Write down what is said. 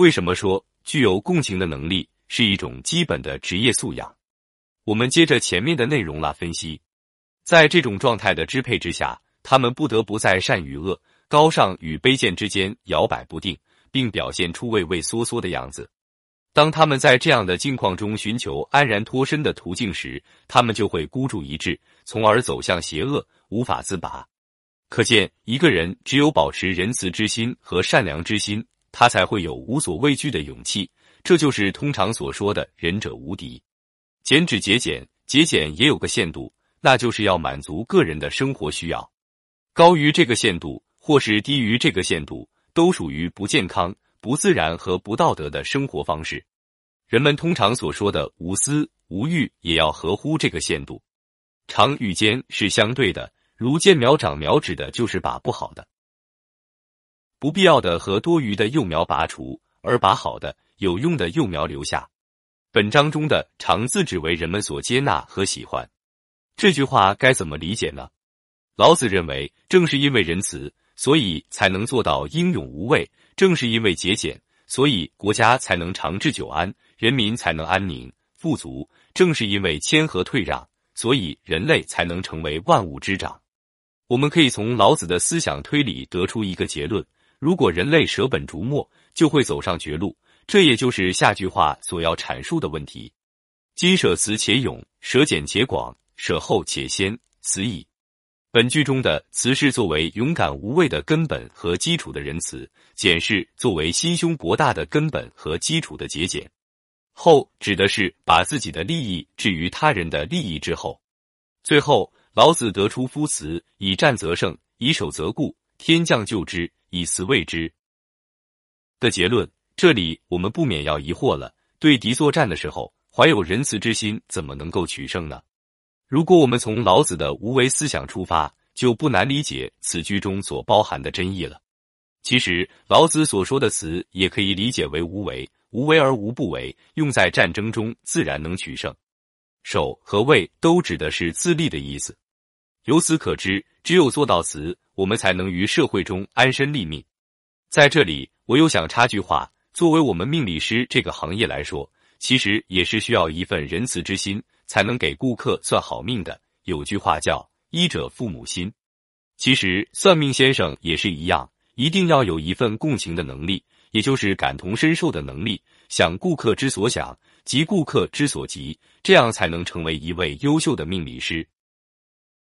为什么说具有共情的能力是一种基本的职业素养？我们接着前面的内容来分析。在这种状态的支配之下，他们不得不在善与恶、高尚与卑贱之间摇摆不定，并表现出畏畏缩缩的样子。当他们在这样的境况中寻求安然脱身的途径时，他们就会孤注一掷，从而走向邪恶，无法自拔。可见，一个人只有保持仁慈之心和善良之心。他才会有无所畏惧的勇气，这就是通常所说的仁者无敌。减脂节俭，节俭也有个限度，那就是要满足个人的生活需要。高于这个限度，或是低于这个限度，都属于不健康、不自然和不道德的生活方式。人们通常所说的无私无欲，也要合乎这个限度。长与坚是相对的，如见苗长苗，指的就是把不好的。不必要的和多余的幼苗拔除，而把好的、有用的幼苗留下。本章中的“常”字指为人们所接纳和喜欢。这句话该怎么理解呢？老子认为，正是因为仁慈，所以才能做到英勇无畏；正是因为节俭，所以国家才能长治久安，人民才能安宁富足；正是因为谦和退让，所以人类才能成为万物之长。我们可以从老子的思想推理得出一个结论。如果人类舍本逐末，就会走上绝路。这也就是下句话所要阐述的问题：今舍慈且勇，舍俭且广，舍后且先，此矣。本句中的“慈”是作为勇敢无畏的根本和基础的仁慈，“俭”是作为心胸博大的根本和基础的节俭，“后”指的是把自己的利益置于他人的利益之后。最后，老子得出夫慈，以战则胜，以守则固，天将救之。以慈卫之的结论，这里我们不免要疑惑了：对敌作战的时候，怀有仁慈之心，怎么能够取胜呢？如果我们从老子的无为思想出发，就不难理解此句中所包含的真意了。其实，老子所说的“慈”也可以理解为无为，无为而无不为，用在战争中自然能取胜。守和卫都指的是自立的意思。由此可知，只有做到此，我们才能于社会中安身立命。在这里，我又想插句话：作为我们命理师这个行业来说，其实也是需要一份仁慈之心，才能给顾客算好命的。有句话叫“医者父母心”，其实算命先生也是一样，一定要有一份共情的能力，也就是感同身受的能力，想顾客之所想，急顾客之所急，这样才能成为一位优秀的命理师。